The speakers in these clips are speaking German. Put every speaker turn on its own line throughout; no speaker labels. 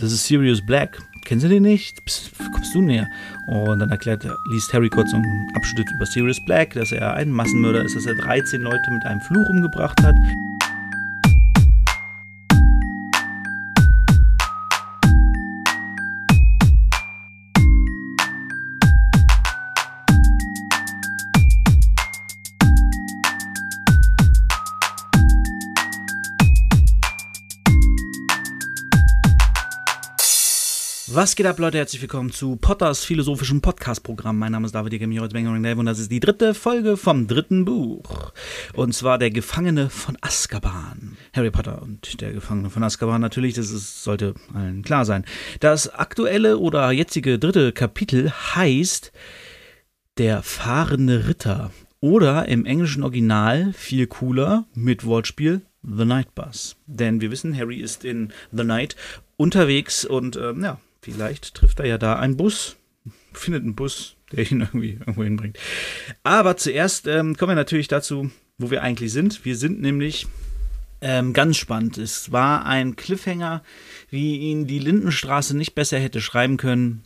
das ist Sirius Black. Kennst du den nicht? Psst, kommst du näher? Und dann erklärt, liest Harry kurz einen Abschnitt über Sirius Black, dass er ein Massenmörder ist, dass er 13 Leute mit einem Fluch umgebracht hat. Was geht ab, Leute? Herzlich willkommen zu Potters philosophischem Podcast-Programm. Mein Name ist David Egemi, heute und das ist die dritte Folge vom dritten Buch. Und zwar Der Gefangene von Azkaban. Harry Potter und der Gefangene von Azkaban natürlich, das ist, sollte allen klar sein. Das aktuelle oder jetzige dritte Kapitel heißt Der fahrende Ritter. Oder im englischen Original, viel cooler, mit Wortspiel, The Night Bus. Denn wir wissen, Harry ist in The Night unterwegs und ähm, ja, Vielleicht trifft er ja da einen Bus, findet einen Bus, der ihn irgendwie irgendwo hinbringt. Aber zuerst ähm, kommen wir natürlich dazu, wo wir eigentlich sind. Wir sind nämlich ähm, ganz spannend. Es war ein Cliffhanger, wie ihn die Lindenstraße nicht besser hätte schreiben können.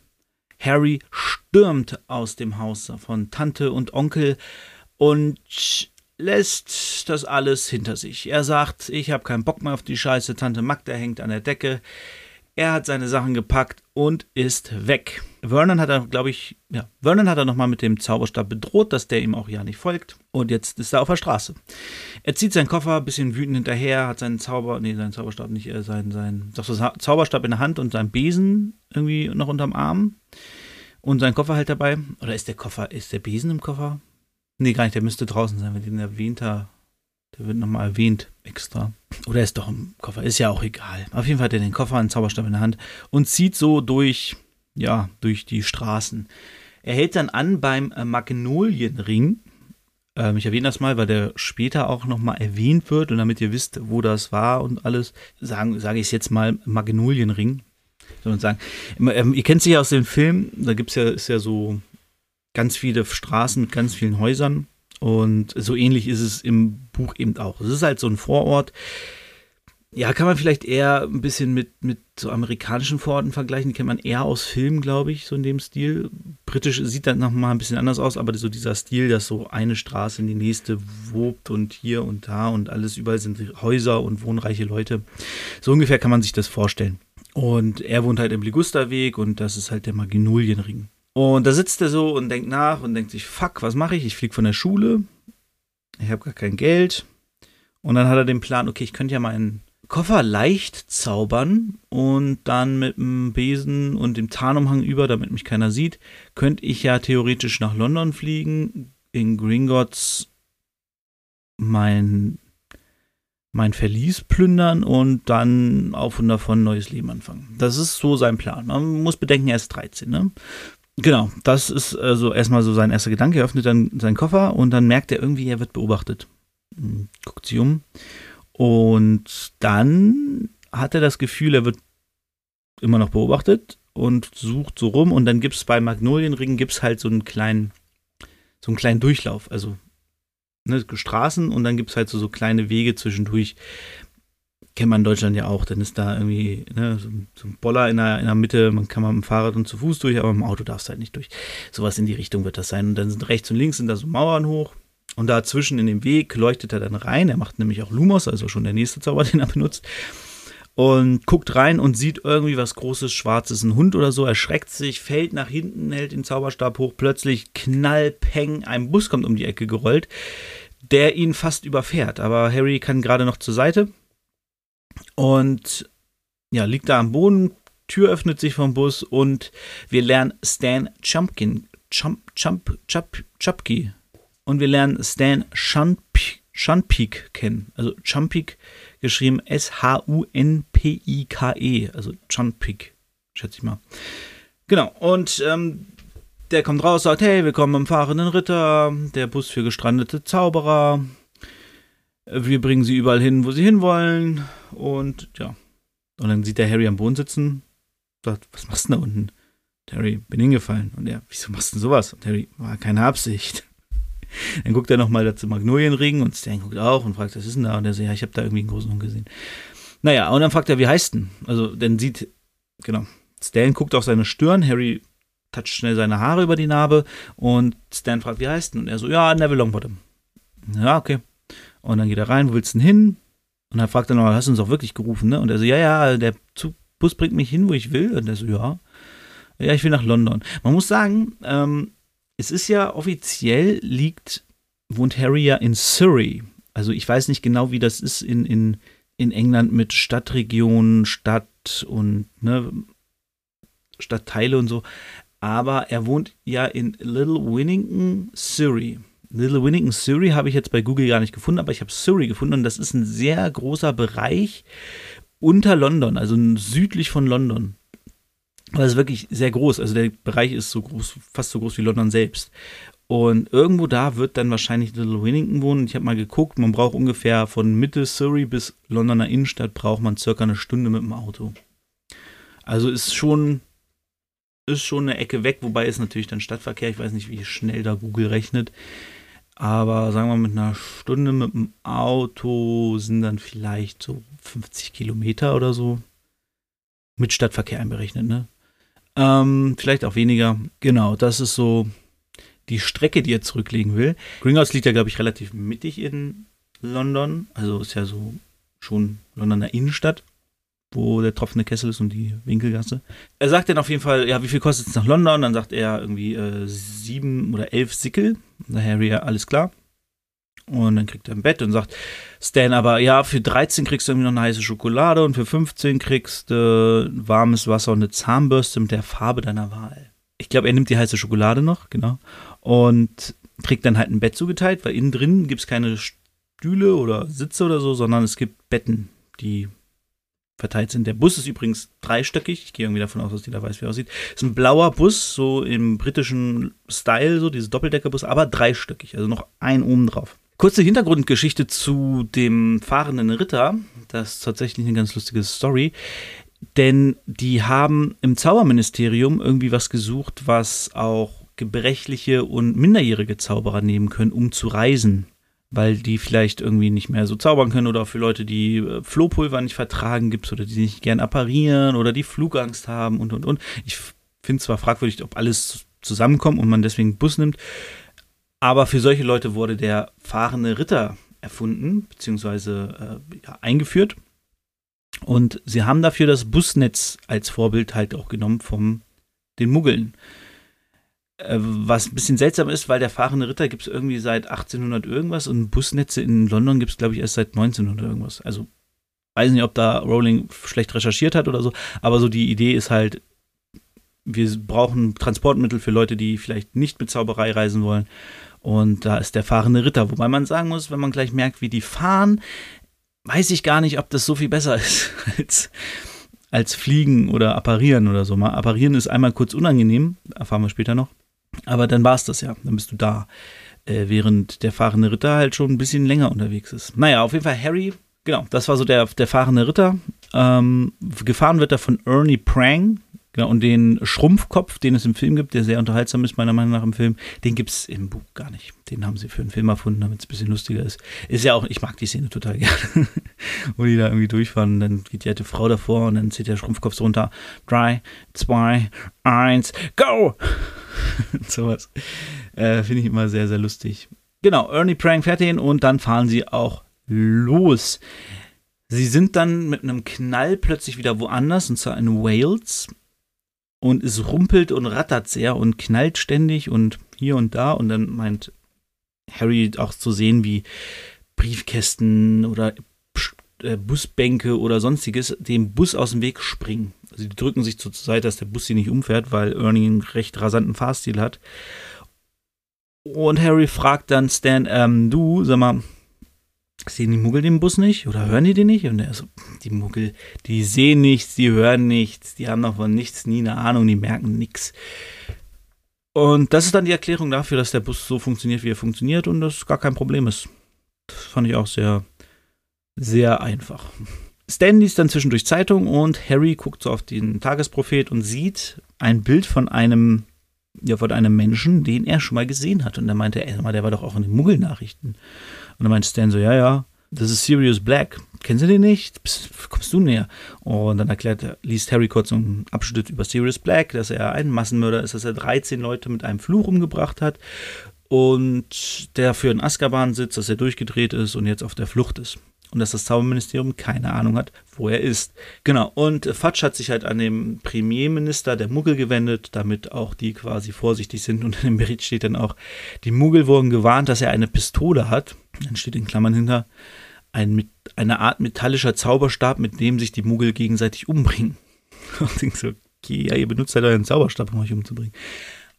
Harry stürmt aus dem Haus von Tante und Onkel und lässt das alles hinter sich. Er sagt, ich habe keinen Bock mehr auf die Scheiße, Tante Magda hängt an der Decke. Er hat seine Sachen gepackt und ist weg. Vernon hat er, glaube ich, ja, Vernon hat er nochmal mit dem Zauberstab bedroht, dass der ihm auch ja nicht folgt. Und jetzt ist er auf der Straße. Er zieht seinen Koffer, ein bisschen wütend hinterher, hat seinen Zauber, nee, seinen Zauberstab nicht, äh, seinen, seinen, doch so Zauberstab in der Hand und seinen Besen irgendwie noch unterm Arm. Und seinen Koffer halt dabei. Oder ist der Koffer, ist der Besen im Koffer? Nee, gar nicht, der müsste draußen sein, wenn den erwähnter der wird nochmal erwähnt extra. Oder ist doch im Koffer, ist ja auch egal. Auf jeden Fall hat er den Koffer, einen Zauberstab in der Hand und zieht so durch, ja, durch die Straßen. Er hält dann an beim äh, Magnolienring. Ähm, ich erwähne das mal, weil der später auch nochmal erwähnt wird und damit ihr wisst, wo das war und alles, sage sag ich es jetzt mal Magnolienring. Soll man sagen. Ähm, ihr kennt sich ja aus dem Film, da gibt es ja, ja so ganz viele Straßen mit ganz vielen Häusern und so ähnlich ist es im Buch eben auch. Es ist halt so ein Vorort. Ja, kann man vielleicht eher ein bisschen mit, mit so amerikanischen Vororten vergleichen. Die kennt man eher aus Filmen, glaube ich, so in dem Stil. Britisch sieht dann nochmal ein bisschen anders aus, aber so dieser Stil, dass so eine Straße in die nächste wobt und hier und da und alles überall sind Häuser und wohnreiche Leute. So ungefähr kann man sich das vorstellen. Und er wohnt halt im Ligusterweg und das ist halt der Magnolienring. Und da sitzt er so und denkt nach und denkt sich, fuck, was mache ich? Ich fliege von der Schule, ich habe gar kein Geld. Und dann hat er den Plan, okay, ich könnte ja meinen Koffer leicht zaubern und dann mit dem Besen und dem Tarnumhang über, damit mich keiner sieht, könnte ich ja theoretisch nach London fliegen, in Gringotts mein, mein Verlies plündern und dann auf und davon ein neues Leben anfangen. Das ist so sein Plan. Man muss bedenken, er ist 13, ne? Genau, das ist also erstmal so sein erster Gedanke. Er öffnet dann seinen Koffer und dann merkt er irgendwie, er wird beobachtet. Hm, guckt sich um. Und dann hat er das Gefühl, er wird immer noch beobachtet und sucht so rum. Und dann gibt es bei Magnolienringen gibt's halt so einen kleinen, so einen kleinen Durchlauf. Also ne, Straßen und dann gibt es halt so, so kleine Wege zwischendurch, kennt man in Deutschland ja auch. Dann ist da irgendwie ne, so, so, ein Boller in der, in der Mitte, man kann mal mit dem Fahrrad und zu Fuß durch, aber im Auto darfst du halt nicht durch. Sowas in die Richtung wird das sein. Und dann sind rechts und links sind da so Mauern hoch. Und dazwischen in dem Weg leuchtet er dann rein. Er macht nämlich auch Lumos, also schon der nächste Zauber, den er benutzt. Und guckt rein und sieht irgendwie was Großes, Schwarzes, ein Hund oder so, erschreckt sich, fällt nach hinten, hält den Zauberstab hoch, plötzlich knallpeng, ein Bus kommt um die Ecke gerollt, der ihn fast überfährt. Aber Harry kann gerade noch zur Seite, und ja, liegt da am Boden, Tür öffnet sich vom Bus und wir lernen Stan Chumpkin, Chump, Chump, Chump, Chupke. Und wir lernen Stan Shunpeak kennen. Also Chumpik geschrieben S-H-U-N-P-I-K-E. Also Chumpik, schätze ich mal. Genau, und ähm, der kommt raus, sagt, hey, willkommen im fahrenden Ritter, der Bus für gestrandete Zauberer. Wir bringen sie überall hin, wo sie hinwollen. Und ja. Und dann sieht der Harry am Boden sitzen, sagt, was machst du denn da unten? Harry, bin hingefallen. Und er, wieso machst du denn sowas? Und Harry, war keine Absicht. Dann guckt er nochmal zum Magnolienring und Stan guckt auch und fragt, was ist denn da? Und er sagt, ja, ich habe da irgendwie einen großen Hund gesehen. Naja, und dann fragt er, wie heißt denn? Also, dann sieht genau. Stan guckt auf seine Stirn, Harry toucht schnell seine Haare über die Narbe und Stan fragt, wie heißt denn? Und er so, ja, Neville Longbottom. Ja, okay. Und dann geht er rein, wo willst du denn hin? Und dann fragt er noch, hast du uns auch wirklich gerufen, ne? Und er so, ja, ja, der Zug, Bus bringt mich hin, wo ich will. Und er so, ja. Ja, ich will nach London. Man muss sagen, ähm, es ist ja offiziell liegt, wohnt Harry ja in Surrey. Also ich weiß nicht genau, wie das ist in, in, in England mit Stadtregionen, Stadt und ne, Stadtteile und so. Aber er wohnt ja in Little Winnington, Surrey. Little Winnington, Surrey habe ich jetzt bei Google gar nicht gefunden, aber ich habe Surrey gefunden und das ist ein sehr großer Bereich unter London, also südlich von London. Aber es ist wirklich sehr groß. Also der Bereich ist so groß, fast so groß wie London selbst. Und irgendwo da wird dann wahrscheinlich Little Winnington wohnen. Ich habe mal geguckt, man braucht ungefähr von Mitte Surrey bis Londoner Innenstadt braucht man circa eine Stunde mit dem Auto. Also ist schon, ist schon eine Ecke weg, wobei ist natürlich dann Stadtverkehr. Ich weiß nicht, wie schnell da Google rechnet. Aber sagen wir mit einer Stunde mit dem Auto sind dann vielleicht so 50 Kilometer oder so. Mit Stadtverkehr einberechnet, ne? Ähm, vielleicht auch weniger. Genau, das ist so die Strecke, die er zurücklegen will. Gringhouse liegt ja, glaube ich, relativ mittig in London. Also ist ja so schon Londoner Innenstadt, wo der tropfende Kessel ist und die Winkelgasse. Er sagt dann auf jeden Fall, ja, wie viel kostet es nach London? Dann sagt er irgendwie äh, sieben oder elf Sickel. Da Harry, ja, alles klar. Und dann kriegt er ein Bett und sagt Stan aber, ja, für 13 kriegst du irgendwie noch eine heiße Schokolade und für 15 kriegst du äh, warmes Wasser und eine Zahnbürste mit der Farbe deiner Wahl. Ich glaube, er nimmt die heiße Schokolade noch, genau. Und kriegt dann halt ein Bett zugeteilt, weil innen drin gibt es keine Stühle oder Sitze oder so, sondern es gibt Betten, die verteilt sind. Der Bus ist übrigens dreistöckig. Ich gehe irgendwie davon aus, dass jeder weiß, wie er aussieht. Ist ein blauer Bus, so im britischen Style, so dieses Doppeldeckerbus, aber dreistöckig, also noch ein oben drauf. Kurze Hintergrundgeschichte zu dem fahrenden Ritter. Das ist tatsächlich eine ganz lustige Story. Denn die haben im Zauberministerium irgendwie was gesucht, was auch gebrechliche und minderjährige Zauberer nehmen können, um zu reisen. Weil die vielleicht irgendwie nicht mehr so zaubern können oder für Leute, die äh, Flohpulver nicht vertragen gibt oder die nicht gern apparieren oder die Flugangst haben und und und. Ich finde zwar fragwürdig, ob alles zusammenkommt und man deswegen Bus nimmt. Aber für solche Leute wurde der fahrende Ritter erfunden, beziehungsweise äh, ja, eingeführt. Und sie haben dafür das Busnetz als Vorbild halt auch genommen vom den Muggeln. Äh, was ein bisschen seltsam ist, weil der fahrende Ritter gibt es irgendwie seit 1800 irgendwas und Busnetze in London gibt es, glaube ich, erst seit 1900 irgendwas. Also weiß nicht, ob da Rowling schlecht recherchiert hat oder so, aber so die Idee ist halt, wir brauchen Transportmittel für Leute, die vielleicht nicht mit Zauberei reisen wollen. Und da ist der fahrende Ritter. Wobei man sagen muss, wenn man gleich merkt, wie die fahren, weiß ich gar nicht, ob das so viel besser ist als, als Fliegen oder Apparieren oder so. Mal Apparieren ist einmal kurz unangenehm, erfahren wir später noch. Aber dann war es das ja, dann bist du da. Äh, während der fahrende Ritter halt schon ein bisschen länger unterwegs ist. Naja, auf jeden Fall Harry, genau, das war so der, der fahrende Ritter. Ähm, gefahren wird er von Ernie Prang, Genau, und den Schrumpfkopf, den es im Film gibt, der sehr unterhaltsam ist, meiner Meinung nach im Film, den gibt es im Buch gar nicht. Den haben sie für einen Film erfunden, damit es ein bisschen lustiger ist. Ist ja auch, ich mag die Szene total gerne, wo die da irgendwie durchfahren. Dann geht die alte Frau davor und dann zieht der Schrumpfkopf so runter. Drei, zwei, eins, go! sowas. Äh, Finde ich immer sehr, sehr lustig. Genau, Ernie Prank fährt ihn und dann fahren sie auch los. Sie sind dann mit einem Knall plötzlich wieder woanders, und zwar in Wales und es rumpelt und rattert sehr und knallt ständig und hier und da und dann meint Harry auch zu sehen, wie Briefkästen oder äh, Busbänke oder sonstiges dem Bus aus dem Weg springen. Also die drücken sich zur Seite, dass der Bus sie nicht umfährt, weil Ernie einen recht rasanten Fahrstil hat. Und Harry fragt dann Stan, ähm, du, sag mal, sehen die Muggel den Bus nicht oder hören die den nicht? Und er so, die Muggel, die sehen nichts, die hören nichts, die haben noch von nichts nie eine Ahnung, die merken nichts. Und das ist dann die Erklärung dafür, dass der Bus so funktioniert, wie er funktioniert und das gar kein Problem ist. Das fand ich auch sehr, sehr einfach. Stan liest dann zwischendurch Zeitung und Harry guckt so auf den Tagesprophet und sieht ein Bild von einem, ja, von einem Menschen, den er schon mal gesehen hat. Und er meinte, ey, der war doch auch in den Muggelnachrichten. nachrichten und dann meinte Stan so, ja, ja, das ist Sirius Black. kennen Sie den nicht? Psst, kommst du näher? Und dann erklärt, liest Harry kurz einen Abschnitt über Sirius Black, dass er ein Massenmörder ist, dass er 13 Leute mit einem Fluch umgebracht hat und der für in Azkaban sitzt, dass er durchgedreht ist und jetzt auf der Flucht ist. Und dass das Zauberministerium keine Ahnung hat, wo er ist. Genau. Und Fatsch hat sich halt an den Premierminister der Muggel gewendet, damit auch die quasi vorsichtig sind. Und in dem Bericht steht dann auch, die Muggel wurden gewarnt, dass er eine Pistole hat. Dann steht in Klammern hinter, ein, eine Art metallischer Zauberstab, mit dem sich die Muggel gegenseitig umbringen. Und ich denke so, okay, ja, ihr benutzt halt euren Zauberstab, um euch umzubringen.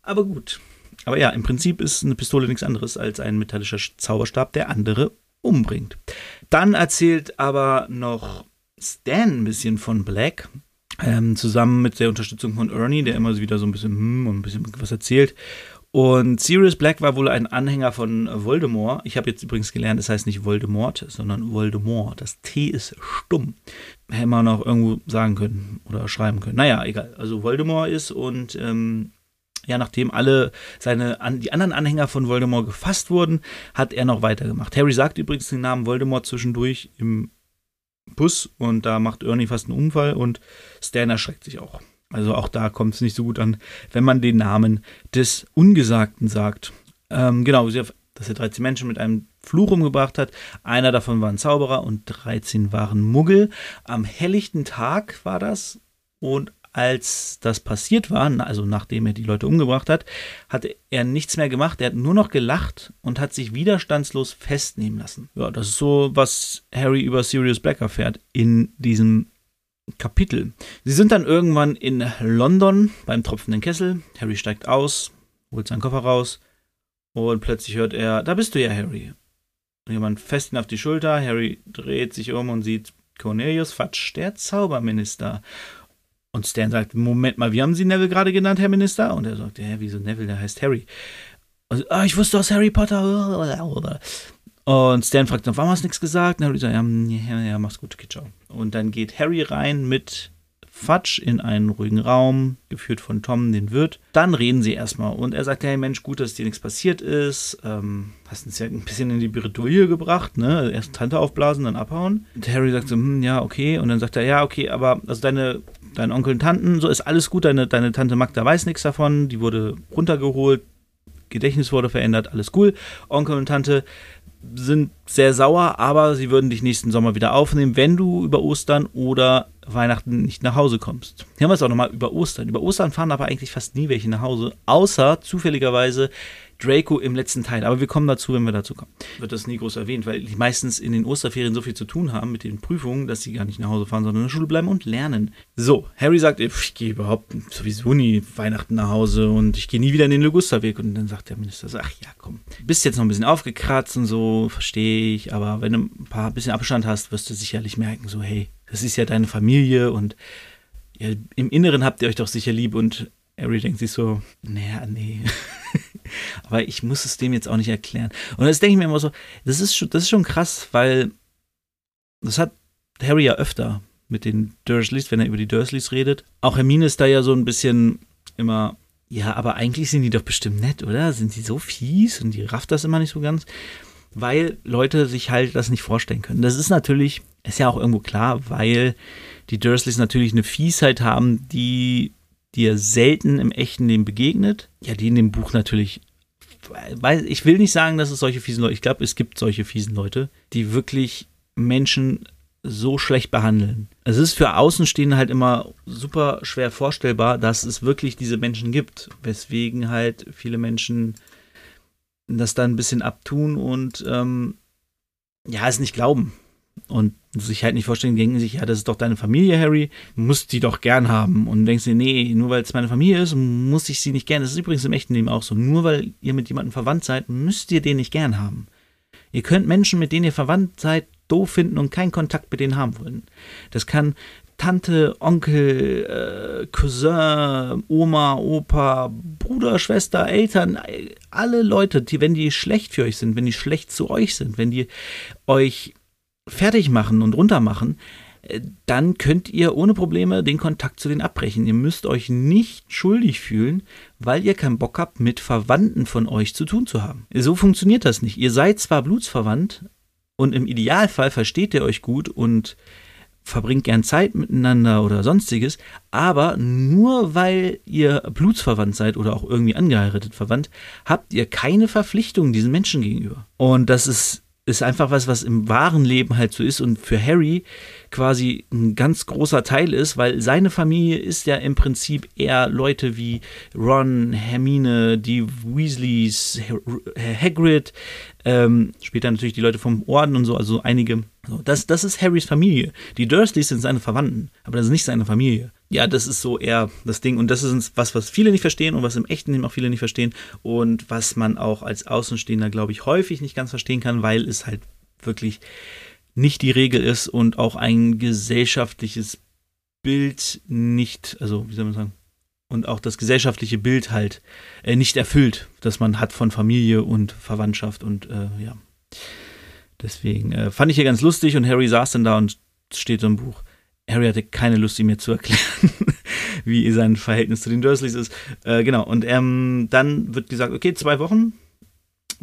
Aber gut. Aber ja, im Prinzip ist eine Pistole nichts anderes als ein metallischer Zauberstab, der andere umbringt. Dann erzählt aber noch Stan ein bisschen von Black, ähm, zusammen mit der Unterstützung von Ernie, der immer wieder so ein bisschen hm und ein bisschen was erzählt. Und Sirius Black war wohl ein Anhänger von Voldemort. Ich habe jetzt übrigens gelernt, es das heißt nicht Voldemort, sondern Voldemort. Das T ist stumm. Hätte man noch irgendwo sagen können oder schreiben können. Naja, egal. Also Voldemort ist und ähm, ja, nachdem alle seine die anderen Anhänger von Voldemort gefasst wurden, hat er noch weitergemacht. Harry sagt übrigens den Namen Voldemort zwischendurch im Bus und da macht Ernie fast einen Unfall und Stan erschreckt sich auch. Also auch da kommt es nicht so gut an, wenn man den Namen des Ungesagten sagt. Ähm, genau, dass er 13 Menschen mit einem Fluch umgebracht hat. Einer davon war ein Zauberer und 13 waren Muggel. Am helllichten Tag war das und als das passiert war, also nachdem er die Leute umgebracht hat, hat er nichts mehr gemacht. Er hat nur noch gelacht und hat sich widerstandslos festnehmen lassen. Ja, das ist so, was Harry über Sirius Black erfährt in diesem Kapitel. Sie sind dann irgendwann in London beim tropfenden Kessel. Harry steigt aus, holt seinen Koffer raus und plötzlich hört er, da bist du ja, Harry. Und jemand fest ihn auf die Schulter. Harry dreht sich um und sieht Cornelius Fatsch, der Zauberminister. Und Stan sagt, Moment mal, wie haben Sie Neville gerade genannt, Herr Minister? Und er sagt, ja, wieso Neville, der heißt Harry. Und, ah, ich wusste aus Harry Potter. Und Stan fragt warum hast du nichts gesagt? Und Harry sagt, ja, ja, ja mach's gut, okay, ciao. Und dann geht Harry rein mit Fatsch in einen ruhigen Raum, geführt von Tom, den Wirt. Dann reden sie erstmal und er sagt, hey Mensch, gut, dass dir nichts passiert ist. Ähm, hast uns ja ein bisschen in die Bredouille gebracht, ne? Erst Tante aufblasen, dann abhauen. Und Harry sagt so, hm, ja, okay. Und dann sagt er, ja, okay, aber also deine, dein Onkel und Tanten, so ist alles gut, deine, deine Tante Magda weiß nichts davon, die wurde runtergeholt, Gedächtnis wurde verändert, alles cool. Onkel und Tante sind sehr sauer, aber sie würden dich nächsten Sommer wieder aufnehmen, wenn du über Ostern oder Weihnachten nicht nach Hause kommst. Hier haben wir es auch nochmal über Ostern. Über Ostern fahren aber eigentlich fast nie welche nach Hause, außer zufälligerweise Draco im letzten Teil. Aber wir kommen dazu, wenn wir dazu kommen. Wird das nie groß erwähnt, weil die meistens in den Osterferien so viel zu tun haben mit den Prüfungen, dass sie gar nicht nach Hause fahren, sondern in der Schule bleiben und lernen. So, Harry sagt, ich gehe überhaupt sowieso nie Weihnachten nach Hause und ich gehe nie wieder in den Ligusterweg. Und dann sagt der Minister, ach ja, komm, bist jetzt noch ein bisschen aufgekratzt und so, verstehe ich, aber wenn du ein paar bisschen Abstand hast, wirst du sicherlich merken, so, hey, das ist ja deine Familie und ja, im Inneren habt ihr euch doch sicher lieb und Harry denkt sich so, naja, nee. Aber ich muss es dem jetzt auch nicht erklären. Und das denke ich mir immer so, das ist schon, das ist schon krass, weil das hat Harry ja öfter mit den Dursleys, wenn er über die Dursleys redet. Auch Hermine ist da ja so ein bisschen immer, ja, aber eigentlich sind die doch bestimmt nett, oder? Sind die so fies und die rafft das immer nicht so ganz? Weil Leute sich halt das nicht vorstellen können. Das ist natürlich, ist ja auch irgendwo klar, weil die Dursleys natürlich eine Fiesheit haben, die dir selten im echten Leben begegnet. Ja, die in dem Buch natürlich. Weil ich will nicht sagen, dass es solche fiesen Leute. Ich glaube, es gibt solche fiesen Leute, die wirklich Menschen so schlecht behandeln. Es ist für Außenstehende halt immer super schwer vorstellbar, dass es wirklich diese Menschen gibt, weswegen halt viele Menschen das dann ein bisschen abtun und ähm, ja, es nicht glauben und sich halt nicht vorstellen, denken sich, ja, das ist doch deine Familie, Harry, musst die doch gern haben. Und denkst dir, nee, nur weil es meine Familie ist, muss ich sie nicht gern. Das ist übrigens im echten Leben auch so. Nur weil ihr mit jemandem verwandt seid, müsst ihr den nicht gern haben. Ihr könnt Menschen, mit denen ihr verwandt seid, doof finden und keinen Kontakt mit denen haben wollen. Das kann Tante, Onkel, äh, Cousin, Oma, Opa, Bruder, Schwester, Eltern, alle Leute, die, wenn die schlecht für euch sind, wenn die schlecht zu euch sind, wenn die euch fertig machen und runter machen, äh, dann könnt ihr ohne Probleme den Kontakt zu denen abbrechen. Ihr müsst euch nicht schuldig fühlen, weil ihr keinen Bock habt, mit Verwandten von euch zu tun zu haben. So funktioniert das nicht. Ihr seid zwar blutsverwandt, und im Idealfall versteht ihr euch gut und verbringt gern Zeit miteinander oder sonstiges, aber nur weil ihr blutsverwandt seid oder auch irgendwie angeheiratet verwandt, habt ihr keine Verpflichtung diesen Menschen gegenüber. Und das ist ist einfach was, was im wahren Leben halt so ist. Und für Harry quasi ein ganz großer Teil ist, weil seine Familie ist ja im Prinzip eher Leute wie Ron, Hermine, die Weasleys, Hagrid, ähm, später natürlich die Leute vom Orden und so, also einige. So, das, das ist Harrys Familie. Die Dursleys sind seine Verwandten, aber das ist nicht seine Familie. Ja, das ist so eher das Ding. Und das ist was, was viele nicht verstehen und was im echten Leben auch viele nicht verstehen. Und was man auch als Außenstehender, glaube ich, häufig nicht ganz verstehen kann, weil es halt wirklich nicht die Regel ist und auch ein gesellschaftliches Bild nicht, also wie soll man sagen, und auch das gesellschaftliche Bild halt äh, nicht erfüllt, das man hat von Familie und Verwandtschaft und äh, ja. Deswegen äh, fand ich hier ganz lustig und Harry saß dann da und steht so im Buch. Harry hatte keine Lust, ihm mir zu erklären, wie sein Verhältnis zu den Dursleys ist. Äh, genau, und ähm, dann wird gesagt, okay, zwei Wochen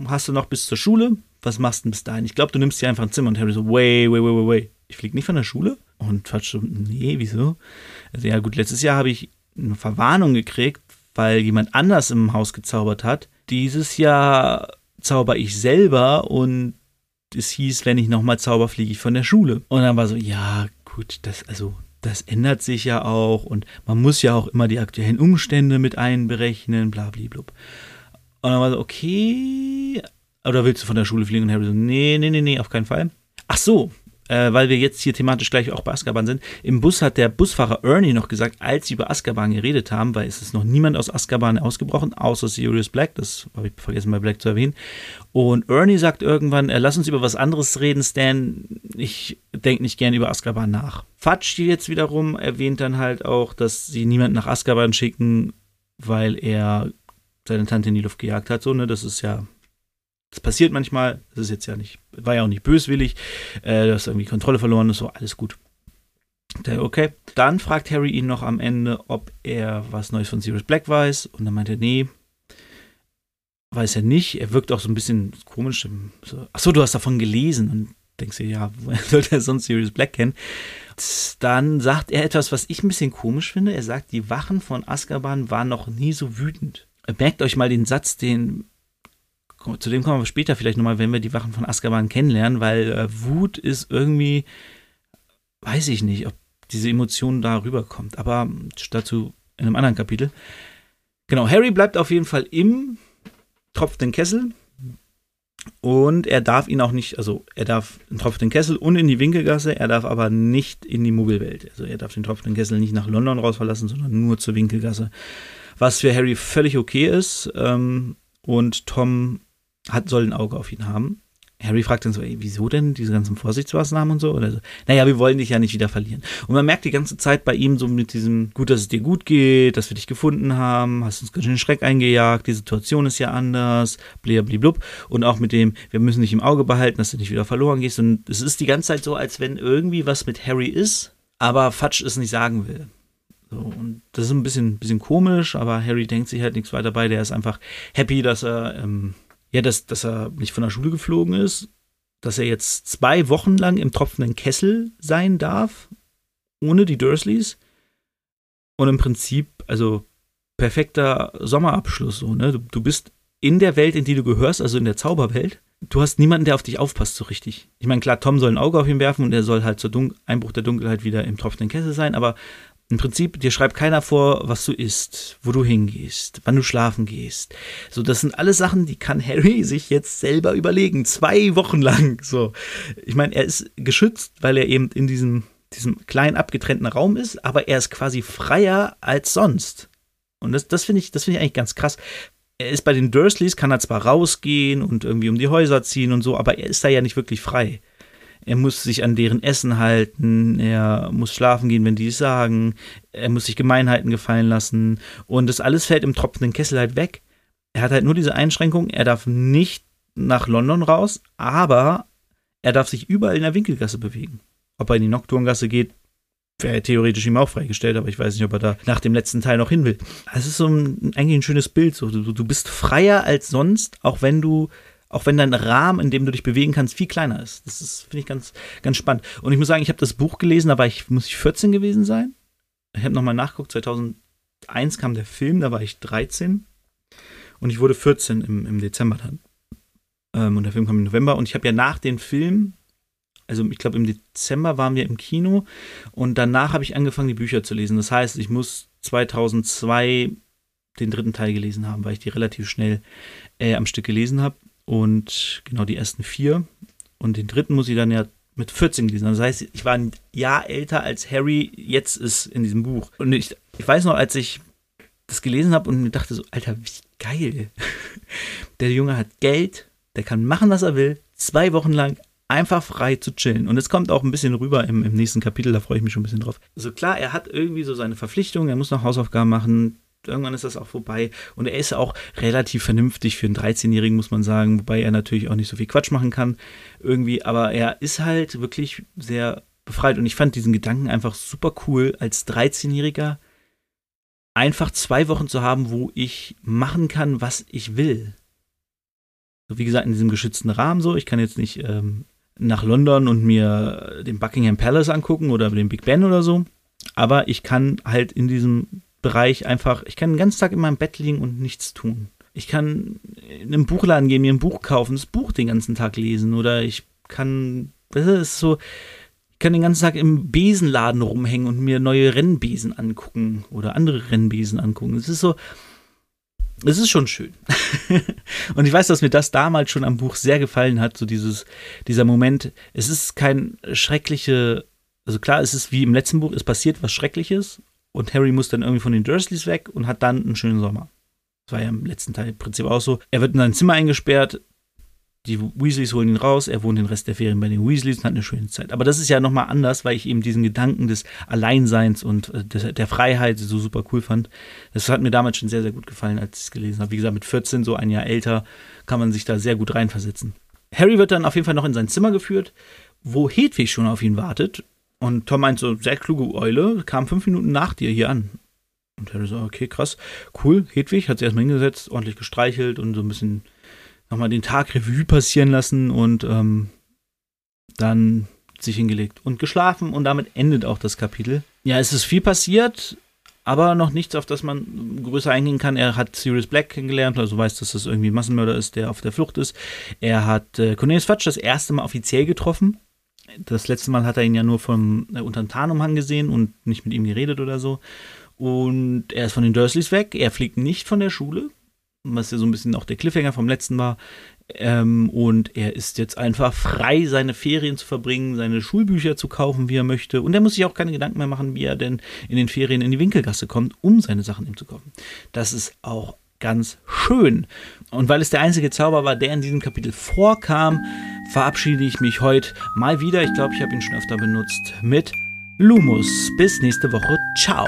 hast du noch bis zur Schule. Was machst du denn bis dahin? Ich glaube, du nimmst dir einfach ein Zimmer. Und Harry so, way, way, way, way, way. Ich fliege nicht von der Schule? Und Quatsch so, nee, wieso? Also ja gut, letztes Jahr habe ich eine Verwarnung gekriegt, weil jemand anders im Haus gezaubert hat. Dieses Jahr zauber ich selber und es hieß, wenn ich nochmal zauber, fliege ich von der Schule. Und dann war so, ja, gut, das, also, das ändert sich ja auch und man muss ja auch immer die aktuellen Umstände mit einberechnen, bla, bla, bla. Und dann war so, okay, oder willst du von der Schule fliegen? Und Harry so, nee, nee, nee, nee, auf keinen Fall. Ach so, äh, weil wir jetzt hier thematisch gleich auch bei Azkaban sind. Im Bus hat der Busfahrer Ernie noch gesagt, als sie über Azkaban geredet haben, weil es ist noch niemand aus Azkaban ausgebrochen, außer Sirius Black, das habe ich vergessen bei Black zu erwähnen. Und Ernie sagt irgendwann, äh, lass uns über was anderes reden, Stan, ich denke nicht gern über Azkaban nach. Fatsch jetzt wiederum erwähnt dann halt auch, dass sie niemanden nach Azkaban schicken, weil er seine Tante in die Luft gejagt hat, so, ne, das ist ja das passiert manchmal, das ist jetzt ja nicht, war ja auch nicht böswillig, äh, du hast irgendwie Kontrolle verloren und so, alles gut. Okay, dann fragt Harry ihn noch am Ende, ob er was Neues von Sirius Black weiß und dann meint er, nee, weiß er nicht. Er wirkt auch so ein bisschen komisch. So, Achso, du hast davon gelesen und denkst dir, ja, woher sollte er sonst Sirius Black kennen? Dann sagt er etwas, was ich ein bisschen komisch finde. Er sagt, die Wachen von Azkaban waren noch nie so wütend. Merkt euch mal den Satz, den zu dem kommen wir später vielleicht nochmal, wenn wir die Wachen von Azkaban kennenlernen, weil äh, Wut ist irgendwie, weiß ich nicht, ob diese Emotion da rüberkommt, aber dazu in einem anderen Kapitel. Genau, Harry bleibt auf jeden Fall im tropfenden Kessel und er darf ihn auch nicht, also er darf den tropfenden Kessel und in die Winkelgasse, er darf aber nicht in die Muggelwelt. Also er darf den tropfenden Kessel nicht nach London raus verlassen, sondern nur zur Winkelgasse. Was für Harry völlig okay ist. Ähm, und Tom hat, soll ein Auge auf ihn haben. Harry fragt dann so, ey, wieso denn diese ganzen Vorsichtsmaßnahmen und so? Oder so. Naja, wir wollen dich ja nicht wieder verlieren. Und man merkt die ganze Zeit bei ihm so mit diesem, gut, dass es dir gut geht, dass wir dich gefunden haben, hast uns ganz schön Schreck eingejagt, die Situation ist ja anders, blub. Und auch mit dem, wir müssen dich im Auge behalten, dass du nicht wieder verloren gehst. Und es ist die ganze Zeit so, als wenn irgendwie was mit Harry ist, aber Fatsch es nicht sagen will. So, und das ist ein bisschen, bisschen komisch, aber Harry denkt sich halt nichts weiter bei. Der ist einfach happy, dass er ähm, ja, dass, dass er nicht von der Schule geflogen ist, dass er jetzt zwei Wochen lang im tropfenden Kessel sein darf, ohne die Dursleys. Und im Prinzip, also perfekter Sommerabschluss, so, ne? Du, du bist in der Welt, in die du gehörst, also in der Zauberwelt. Du hast niemanden, der auf dich aufpasst, so richtig. Ich meine, klar, Tom soll ein Auge auf ihn werfen und er soll halt zur Dun Einbruch der Dunkelheit wieder im tropfenden Kessel sein, aber im Prinzip, dir schreibt keiner vor, was du isst, wo du hingehst, wann du schlafen gehst. So, das sind alles Sachen, die kann Harry sich jetzt selber überlegen. Zwei Wochen lang. So. Ich meine, er ist geschützt, weil er eben in diesem, diesem kleinen abgetrennten Raum ist, aber er ist quasi freier als sonst. Und das, das finde ich, das finde ich eigentlich ganz krass. Er ist bei den Dursleys, kann er zwar rausgehen und irgendwie um die Häuser ziehen und so, aber er ist da ja nicht wirklich frei er muss sich an deren Essen halten, er muss schlafen gehen, wenn die es sagen, er muss sich Gemeinheiten gefallen lassen und das alles fällt im tropfenden Kessel halt weg. Er hat halt nur diese Einschränkung, er darf nicht nach London raus, aber er darf sich überall in der Winkelgasse bewegen. Ob er in die Nocturngasse geht, wäre theoretisch ihm auch freigestellt, aber ich weiß nicht, ob er da nach dem letzten Teil noch hin will. Es ist so ein, eigentlich ein schönes Bild. So. Du, du bist freier als sonst, auch wenn du Auch wenn dein Rahmen, in dem du dich bewegen kannst, viel kleiner ist. Das ist, finde ich, ganz, ganz spannend. Und ich muss sagen, ich habe das Buch gelesen, da war ich, muss ich 14 gewesen sein. Ich habe nochmal nachgeguckt, 2001 kam der Film, da war ich 13. Und ich wurde 14 im, im Dezember dann. Ähm, und der Film kam im November. Und ich habe ja nach dem Film, also ich glaube im Dezember waren wir im Kino. Und danach habe ich angefangen, die Bücher zu lesen. Das heißt, ich muss 2002 den dritten Teil gelesen haben, weil ich die relativ schnell äh, am Stück gelesen habe. Und genau die ersten vier. Und den dritten muss ich dann ja mit 14 gelesen haben. Das heißt, ich war ein Jahr älter als Harry jetzt ist in diesem Buch. Und ich, ich weiß noch, als ich das gelesen habe und mir dachte so, Alter, wie geil. Der Junge hat Geld, der kann machen, was er will, zwei Wochen lang einfach frei zu chillen. Und es kommt auch ein bisschen rüber im, im nächsten Kapitel, da freue ich mich schon ein bisschen drauf. Also klar, er hat irgendwie so seine Verpflichtungen, er muss noch Hausaufgaben machen, irgendwann ist das auch vorbei. Und er ist auch relativ vernünftig für einen 13-Jährigen, muss man sagen, wobei er natürlich auch nicht so viel Quatsch machen kann irgendwie. Aber er ist halt wirklich sehr befreit. Und ich fand diesen Gedanken einfach super cool, als 13-Jähriger einfach zwei Wochen zu haben, wo ich machen kann, was ich will. So wie gesagt, in diesem geschützten Rahmen so. Ich kann jetzt nicht ähm, nach London und mir den Buckingham Palace angucken oder den Big Ben oder so. Aber ich kann halt in diesem Bereich einfach, ich kann den ganzen Tag in meinem Bett liegen und nichts tun. Ich kann in einen Buchladen gehen, mir ein Buch kaufen, das Buch den ganzen Tag lesen oder ich kann, das ist so, ich kann den ganzen Tag im Besenladen rumhängen und mir neue Rennbesen angucken oder andere Rennbesen angucken. Es ist so, es ist schon schön. und ich weiß, dass mir das damals schon am Buch sehr gefallen hat, so dieses, dieser Moment. Es ist kein schreckliche, also klar, es ist wie im letzten Buch, es passiert was Schreckliches und Harry muss dann irgendwie von den Dursleys weg und hat dann einen schönen Sommer. Das war ja im letzten Teil im Prinzip auch so. Er wird in sein Zimmer eingesperrt, die Weasleys holen ihn raus, er wohnt den Rest der Ferien bei den Weasleys und hat eine schöne Zeit. Aber das ist ja nochmal anders, weil ich eben diesen Gedanken des Alleinseins und äh, der Freiheit so super cool fand. Das hat mir damals schon sehr, sehr gut gefallen, als ich es gelesen habe. Wie gesagt, mit 14, so ein Jahr älter, kann man sich da sehr gut reinversetzen. Harry wird dann auf jeden Fall noch in sein Zimmer geführt, wo Hedwig schon auf ihn wartet und Tom meint so, sehr kluge Eule, kam fünf Minuten nach dir hier an. Und er so, okay, krass, cool. Hedwig hat sie erstmal hingesetzt, ordentlich gestreichelt und so ein bisschen nochmal den Tag Revue passieren lassen und ähm, dann sich hingelegt und geschlafen und damit endet auch das Kapitel. Ja, es ist viel passiert, aber noch nichts, auf das man größer eingehen kann. Er hat Sirius Black kennengelernt, also weiß, dass das irgendwie ein Massenmörder ist, der auf der Flucht ist. Er hat äh, Cornelius Fudge das erste Mal offiziell getroffen das letzte Mal hat er ihn ja nur vom äh, unter dem Tarnumhang gesehen und nicht mit ihm geredet oder so. Und er ist von den Dursleys weg. Er fliegt nicht von der Schule, was ja so ein bisschen auch der Cliffhanger vom letzten war. Ähm, und er ist jetzt einfach frei, seine Ferien zu verbringen, seine Schulbücher zu kaufen, wie er möchte. Und er muss sich auch keine Gedanken mehr machen, wie er denn in den Ferien in die Winkelgasse kommt, um seine Sachen ihm zu kaufen. Das ist auch ganz schön. Und weil es der einzige Zauber war, der in diesem Kapitel vorkam, verabschiede ich mich heute mal wieder. Ich glaube, ich habe ihn schon öfter benutzt mit Lumus. Bis nächste Woche. Ciao.